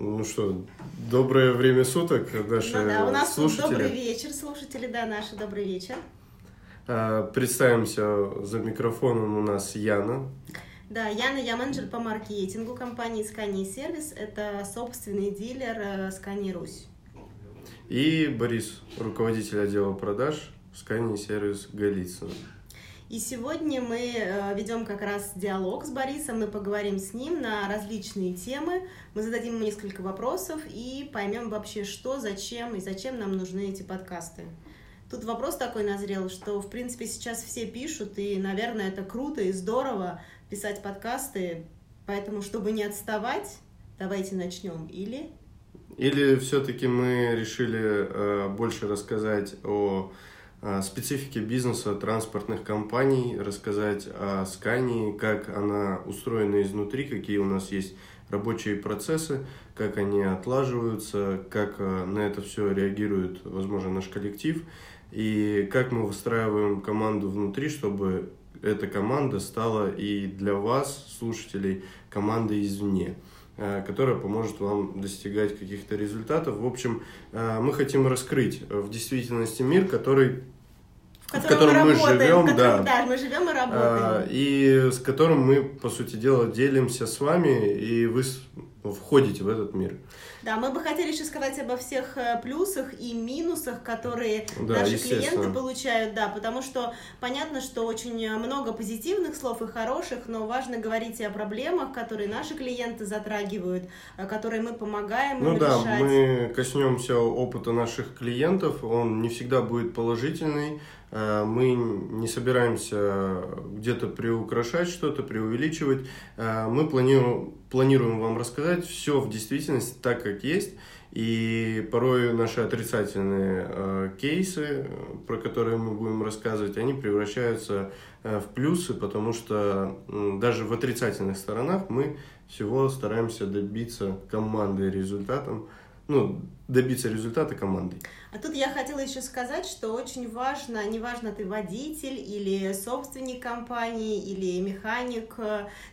Ну что, доброе время суток, наши Ну да, у нас слушатели. добрый вечер, слушатели, да, наши добрый вечер. А, Представимся, за микрофоном у нас Яна. Да, Яна, я менеджер по маркетингу компании Scania Сервис. Это собственный дилер э, Scania Русь. И Борис, руководитель отдела продаж Scania Сервис Голицын. И сегодня мы э, ведем как раз диалог с Борисом, мы поговорим с ним на различные темы, мы зададим ему несколько вопросов и поймем вообще, что, зачем и зачем нам нужны эти подкасты. Тут вопрос такой назрел, что, в принципе, сейчас все пишут, и, наверное, это круто и здорово писать подкасты, поэтому, чтобы не отставать, давайте начнем. Или Или все-таки мы решили э, больше рассказать о специфике бизнеса транспортных компаний, рассказать о Скании, как она устроена изнутри, какие у нас есть рабочие процессы, как они отлаживаются, как э, на это все реагирует, возможно, наш коллектив, и как мы выстраиваем команду внутри, чтобы эта команда стала и для вас, слушателей, командой извне. э, которая поможет вам достигать каких-то результатов. В общем, э, мы хотим раскрыть э, в действительности мир, который в котором, котором мы работаем, живем, в котором- да. мы живем и а, работаем. и с которым мы, по сути дела, делимся с вами, и вы входите в этот мир. Да, мы бы хотели еще сказать обо всех э, плюсах и минусах, которые Да, наши клиенты получают, да, потому что понятно, что очень э, много позитивных слов и хороших, но важно говорить и о проблемах, которые наши клиенты затрагивают, э, которые мы помогаем Ну им да, решать. мы коснемся опыта наших клиентов, он не всегда будет положительный. Э, Мы не собираемся где-то приукрашать что-то, преувеличивать. Э, Мы планируем, планируем вам рассказать все в действительности так, как есть. И порой наши отрицательные э, кейсы, про которые мы будем рассказывать, они превращаются в плюсы, потому что даже в отрицательных сторонах мы всего стараемся добиться команды результатом, ну, добиться результата командой. А тут я хотела еще сказать, что очень важно, неважно, ты водитель или собственник компании, или механик,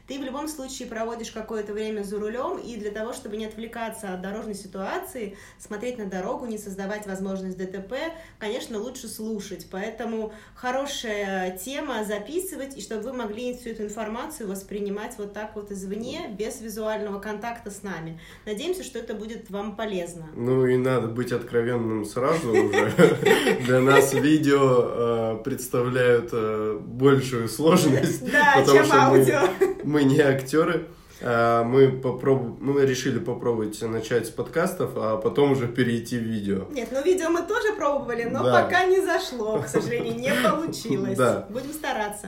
ты в любом случае проводишь какое-то время за рулем, и для того, чтобы не отвлекаться от дорожной ситуации, смотреть на дорогу, не создавать возможность ДТП, конечно, лучше слушать. Поэтому хорошая тема записывать, и чтобы вы могли всю эту информацию воспринимать вот так вот извне, без визуального контакта с нами. Надеемся, что это будет вам полезно. Ну и надо быть откровенным сразу уже. Для нас видео э, представляют э, большую сложность, Да, потому чем что мы, аудио. мы не актеры. А, Мы, попроб... мы решили попробовать начать с подкастов, а потом уже перейти в видео. Нет, ну видео мы тоже пробовали, но Да. пока не зашло, к сожалению, не получилось. Да. Будем стараться.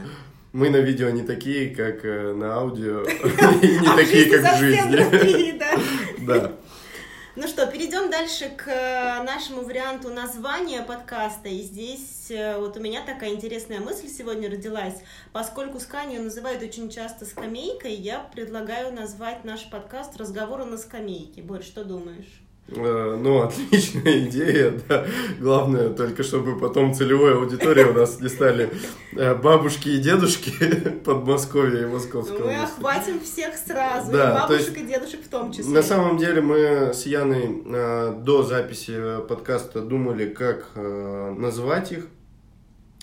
Мы на видео не такие, как э, на аудио, и не А такие, как в жизни. да. Ну что, перейдем дальше к э, нашему варианту названия подкаста. И здесь э, вот у меня такая интересная мысль сегодня родилась. Поскольку Сканию называют очень часто скамейкой, я предлагаю назвать наш подкаст «Разговоры на скамейке». Борь, что думаешь? Э, Ну, отличная идея, да. Главное, только чтобы потом целевой аудитории у нас не стали э, бабушки и дедушки Подмосковья и Московской Ну, мы охватим всех сразу, Да, и бабушек есть и дедушек в том числе. На самом деле мы с Яной э, до записи подкаста думали, как назвать их.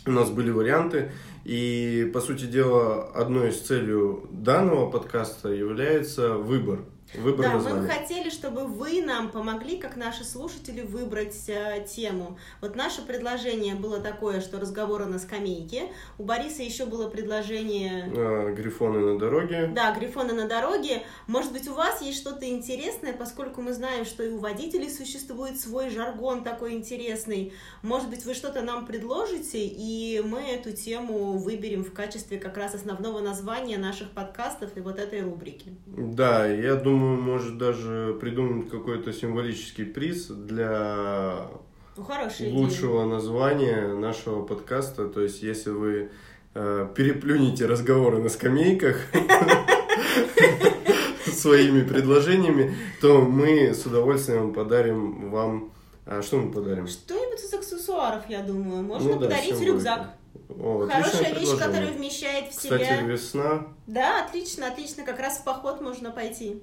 У нас были варианты. И, по сути дела, одной из целей данного подкаста является выбор. Выбор Да, мы бы названия. хотели, чтобы вы нам помогли, как наши слушатели, выбрать э, тему. Вот наше предложение было такое, что разговоры на скамейке. У Бориса еще было предложение... Э, Грифоны на дороге. Да, грифоны на дороге. Может быть, у вас есть что-то интересное, поскольку мы знаем, что и у водителей существует свой жаргон такой интересный. Может быть, вы что-то нам предложите, и мы эту тему выберем в качестве как раз основного названия наших подкастов и вот этой рубрики. Да, я думаю, может даже придумать какой-то символический приз для Ну, хорошая идея. лучшего названия нашего подкаста. То есть, если вы э, переплюнете разговоры на скамейках своими предложениями, то мы с удовольствием подарим вам... а что мы подарим? Что-нибудь из аксессуаров, я думаю. Можно Ну да, подарить рюкзак. О, Хорошая вещь, которая вмещает в Кстати, себя... весна. Да, отлично, отлично. Как раз в поход можно пойти.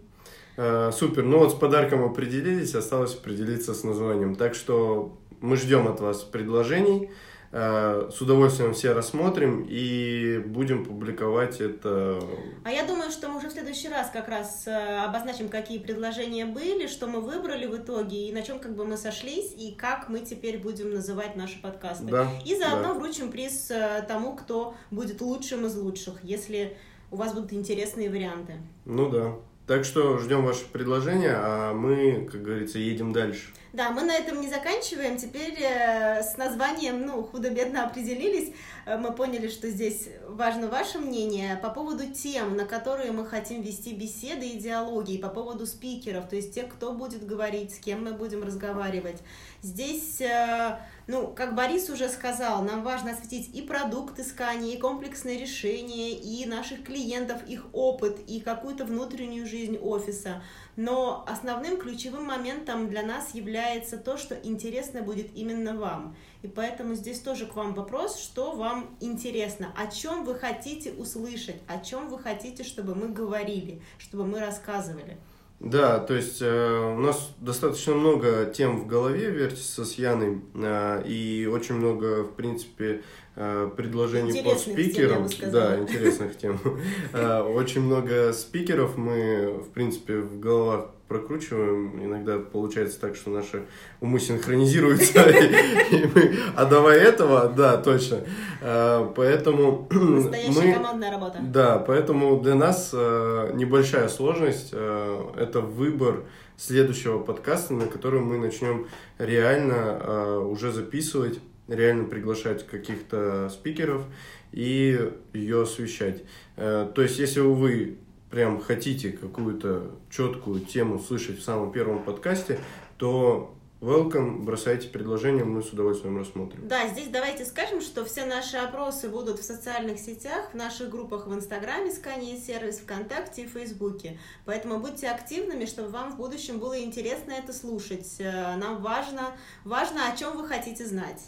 Э, супер. Ну вот с подарком определились, осталось определиться с названием. Так что мы ждем от вас предложений. Э, с удовольствием все рассмотрим и будем публиковать это. А я думаю, что мы уже в следующий раз как раз э, обозначим, какие предложения были, что мы выбрали в итоге, и на чем как бы мы сошлись, и как мы теперь будем называть наши подкасты. Да, и заодно да. вручим приз тому, кто будет лучшим из лучших, если у вас будут интересные варианты. Ну да. Так что ждем ваши предложения, а мы, как говорится, едем дальше. Да, мы на этом не заканчиваем. Теперь э, с названием, ну, худо-бедно определились. Э, мы поняли, что здесь важно ваше мнение по поводу тем, на которые мы хотим вести беседы и диалоги, и по поводу спикеров, то есть тех, кто будет говорить, с кем мы будем разговаривать. Здесь, э, ну, как Борис уже сказал, нам важно осветить и продукт искания, и комплексное решение, и наших клиентов, их опыт, и какую-то внутреннюю жизнь офиса. Но основным ключевым моментом для нас является то, что интересно будет именно вам. И поэтому здесь тоже к вам вопрос, что вам интересно, о чем вы хотите услышать, о чем вы хотите, чтобы мы говорили, чтобы мы рассказывали. Да, то есть э, у нас достаточно много тем в голове вертится с Яной, э, и очень много, в принципе, предложений интересных по спикерам. Тем, да, интересных тем. Э, очень много спикеров мы, в принципе, в головах прокручиваем. Иногда получается так, что наши умы синхронизируются. А давай этого, да, точно. А, поэтому Настоящая командная работа. Да, поэтому для нас небольшая сложность это выбор следующего подкаста, на который мы начнем реально уже записывать, реально приглашать каких-то спикеров и ее освещать. То есть, если вы прям хотите какую-то четкую тему слышать в самом первом подкасте, то welcome, бросайте предложение, мы с удовольствием рассмотрим. Да, здесь давайте скажем, что все наши опросы будут в социальных сетях, в наших группах в Инстаграме, Скане сервис, ВКонтакте и Фейсбуке. Поэтому будьте активными, чтобы вам в будущем было интересно это слушать. Э, нам важно, важно, о чем вы хотите знать.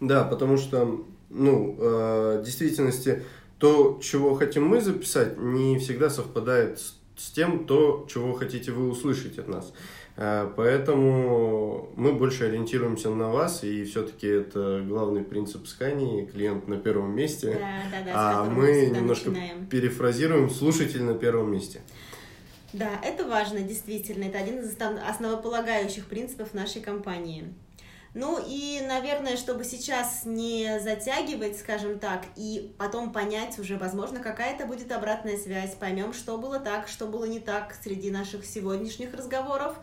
Да, потому что, ну, э, в действительности то, чего хотим мы записать, не всегда совпадает с, с тем, то, чего хотите вы услышать от нас. Э, поэтому мы больше ориентируемся на вас, и все-таки это главный принцип Скани, клиент на первом месте. Да, да, да, а мы немножко начинаем. перефразируем слушатель на первом месте. Да, это важно, действительно. Это один из основополагающих принципов нашей компании. Ну и, наверное, чтобы сейчас не затягивать, скажем так, и потом понять уже, возможно, какая-то будет обратная связь, поймем, что было так, что было не так среди наших сегодняшних разговоров.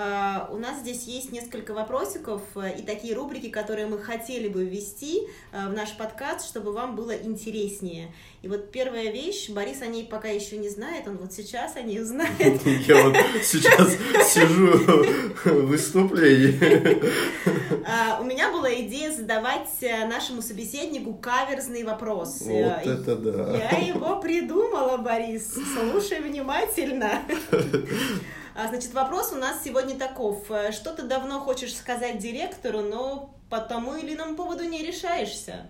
А, у нас здесь есть несколько вопросиков э, и такие рубрики, которые мы хотели бы ввести э, в наш подкаст, чтобы вам было интереснее. И вот первая вещь, Борис о ней пока еще не знает, он вот сейчас о ней узнает. Я вот сейчас сижу в выступлении. А, у меня была идея задавать э, нашему собеседнику каверзный вопрос. Вот это да. Я его придумала, Борис. Слушай внимательно. А, значит, вопрос у нас сегодня таков. Э, что ты давно хочешь сказать директору, но по тому или иному поводу не решаешься?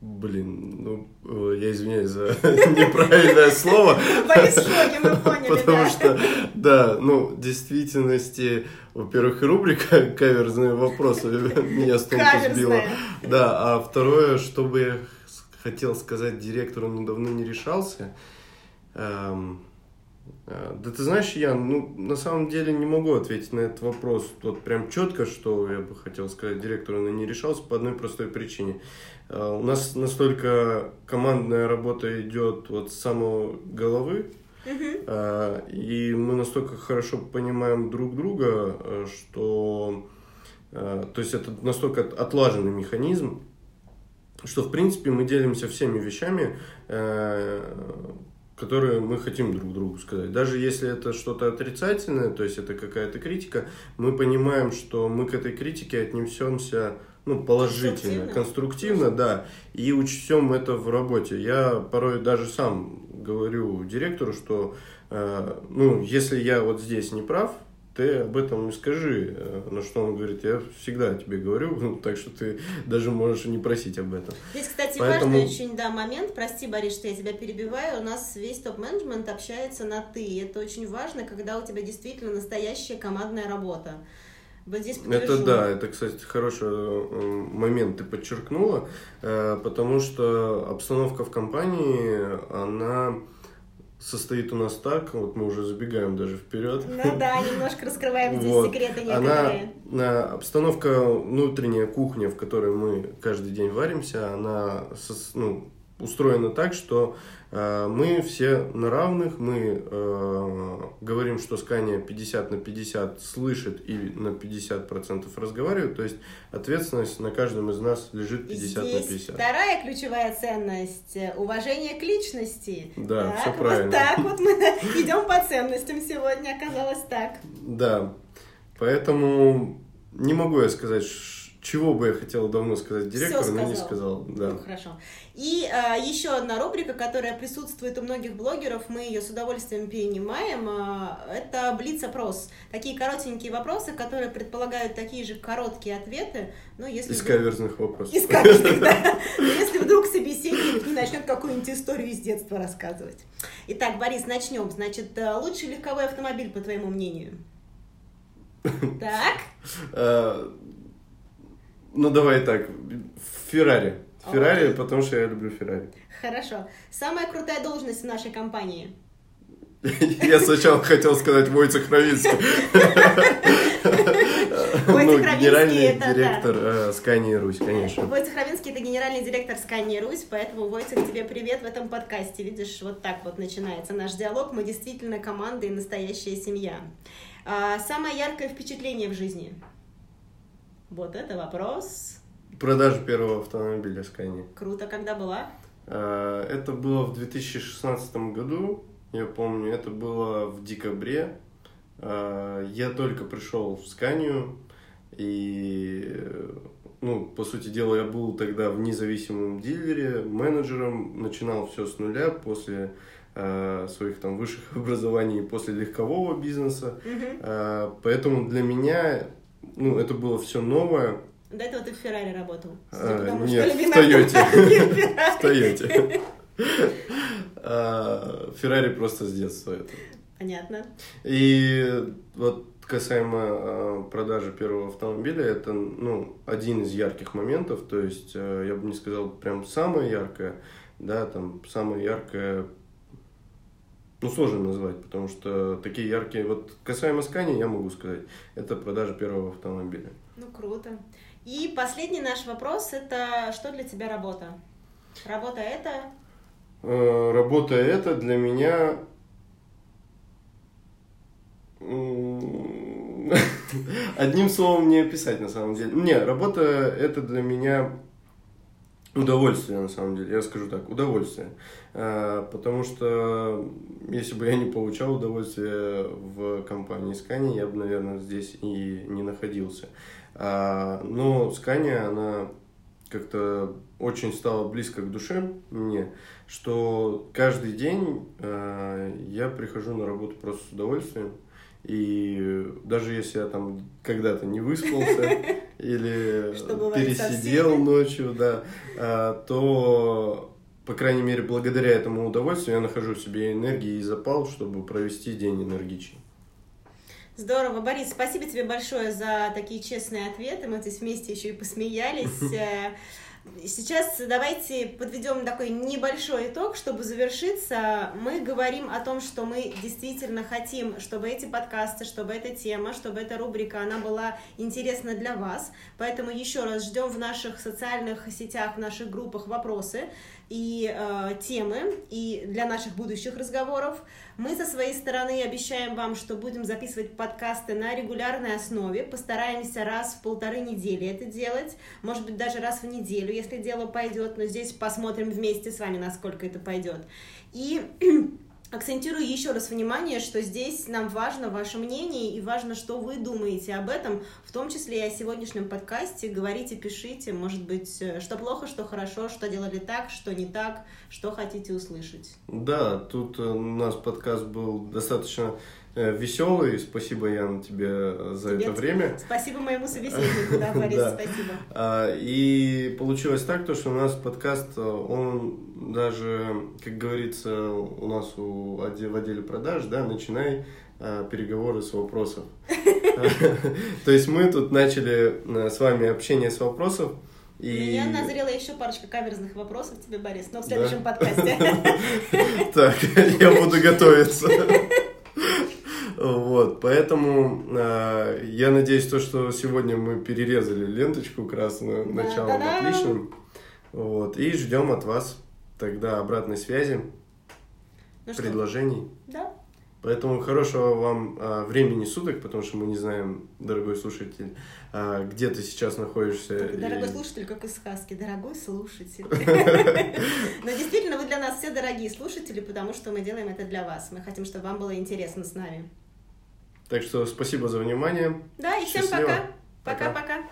Блин, ну, э, я извиняюсь за неправильное слово. Борис в шоке, мы поняли, Потому что, да, ну, в действительности, во-первых, рубрика «Каверзные вопросы» меня с толку сбила. Да, а второе, что бы я хотел сказать директору, но давно не решался, эм, да ты знаешь, я, ну, на самом деле не могу ответить на этот вопрос вот прям четко, что я бы хотел сказать директору, но не решался по одной простой причине. Э, у нас настолько командная работа идет вот с самого головы, uh-huh. и мы настолько хорошо понимаем друг друга, что, то есть это настолько отлаженный механизм, что в принципе мы делимся всеми вещами, которые мы хотим друг другу сказать. Даже если это что-то отрицательное, то есть это какая-то критика, мы понимаем, что мы к этой критике отнесемся ну, положительно, конструктивно, конструктивно да, и учтем это в работе. Я порой даже сам говорю директору, что э, ну, если я вот здесь не прав, ты об этом не скажи. Э, на что он говорит, я всегда тебе говорю, ну, так что ты даже можешь не просить об этом. Здесь, кстати, Поэтому... важный очень да, момент, прости, Борис, что я тебя перебиваю, у нас весь топ-менеджмент общается на «ты», это очень важно, когда у тебя действительно настоящая командная работа. Вот здесь это да, это, кстати, хороший э, момент ты подчеркнула, э, потому что обстановка в компании, она состоит у нас так, вот мы уже забегаем даже вперед. Ну да, немножко раскрываем здесь вот. секреты некоторые. Она, обстановка, внутренняя кухня, в которой мы каждый день варимся, она ну, устроена так, что э, мы все на равных, мы э, говорим, что Скания 50 на 50 слышит и на 50% разговаривает, то есть ответственность на каждом из нас лежит 50 Здесь на 50. Вторая ключевая ценность – уважение к личности. Да, так, все правильно. Вот так вот мы идем по ценностям сегодня, оказалось так. Да, поэтому не могу я сказать, чего бы я хотел давно сказать директору, но не сказал. Да. Ну, хорошо. И а, еще одна рубрика, которая присутствует у многих блогеров, мы ее с удовольствием перенимаем, а, это блиц-опрос. Такие коротенькие вопросы, которые предполагают такие же короткие ответы. Ну, если Из вдруг... каверзных вопросов. Из каверзных, да. Если вдруг собеседник не начнет какую-нибудь историю из детства рассказывать. Итак, Борис, начнем. Значит, э, лучший легковой автомобиль, по твоему мнению? Так. Ну, давай так. Феррари. Феррари, потому что я люблю Феррари. Хорошо. Самая крутая должность в нашей компании? Я сначала хотел сказать Войцех Равинский. Ну, генеральный директор э, Скани Русь, конечно. Войцех Равинский это генеральный директор Скани Русь, поэтому, Войцех, тебе привет в этом подкасте. Видишь, вот так вот начинается наш диалог. Мы действительно команда и настоящая семья. А, самое яркое впечатление в жизни? Вот это вопрос. Продажа первого автомобиля Scania. Круто. Когда была? А, это было в 2016 году, я помню, это было в декабре. А, я только пришел в Сканию, и, ну, по сути дела, я был тогда в независимом дилере, менеджером, начинал все с нуля после а, своих там высших образований, после легкового бизнеса. Угу. Поэтому для меня ну, это было все новое. До этого ты в Феррари работал? А, нет, в Тойоте. В Тойоте. А, Феррари просто с детства это. Понятно. И вот касаемо а, продажи первого автомобиля, это ну, один из ярких моментов, то есть а, я бы не сказал прям самое яркое, да, там самое яркое ну, сложно назвать, потому что такие яркие... Вот касаемо Скани, я могу сказать, это продажа первого автомобиля. Ну, круто. И последний наш вопрос – это что для тебя работа? Работа это? Э, работа это для меня... Одним словом не описать на самом деле. Не, работа это для меня удовольствие на самом деле. Я скажу так, удовольствие. Э, потому что если бы я не получал удовольствие в компании Scania, я бы, наверное, здесь и не находился. А, но Scania, она как-то очень стала близко к душе мне, что каждый день э, я прихожу на работу просто с удовольствием. И даже если я там когда-то не выспался или пересидел ночью, да, э, то по крайней мере, благодаря этому удовольствию я нахожу в себе энергии и запал, чтобы провести день энергичнее. Здорово, Борис, спасибо тебе большое за такие честные ответы. Мы здесь вместе еще и посмеялись. Сейчас давайте подведем такой небольшой итог, чтобы завершиться. Мы говорим о том, что мы действительно хотим, чтобы эти подкасты, чтобы эта тема, чтобы эта рубрика, она была интересна для вас. Поэтому еще раз ждем в наших социальных сетях, в наших группах вопросы и э, темы и для наших будущих разговоров. Мы со своей стороны обещаем вам, что будем записывать подкасты на регулярной основе. Постараемся раз в полторы недели это делать, может быть даже раз в неделю, если дело пойдет. Но здесь посмотрим вместе с вами, насколько это пойдет. И Акцентирую еще раз внимание, что здесь нам важно ваше мнение и важно, что вы думаете об этом, в том числе и о сегодняшнем подкасте. Говорите, пишите, может быть, э, что плохо, что хорошо, что делали так, что не так, что хотите услышать. Да, тут э, у нас подкаст был достаточно веселый. Спасибо, Ян, тебе за Тебе это время. Спасибо моему собеседнику, да, Борис, Да. спасибо. А, И получилось так, то, что у нас подкаст, он даже, как говорится, у нас у, в отделе продаж, да, начинай переговоры с вопросов. То есть мы тут начали с вами общение с вопросов. И... меня назрела еще парочка каверзных вопросов тебе, Борис, но в Да? следующем подкасте. Так, я буду готовиться. Вот, поэтому а, я надеюсь, то, что сегодня мы перерезали ленточку красную Да, началом та-дам! отличным. Вот, и ждем от вас тогда обратной связи, Ну что, предложений. да, Поэтому хорошего вам а, времени суток, потому что мы не знаем, дорогой слушатель, а, где ты сейчас находишься. Дорогой и- слушатель, как из сказки, дорогой слушатель. Но действительно, вы для нас все дорогие слушатели, потому что мы делаем это для вас. Мы хотим, чтобы вам было интересно с нами. Так что спасибо за внимание. Да, и всем Счастливо. пока. Пока. Пока-пока.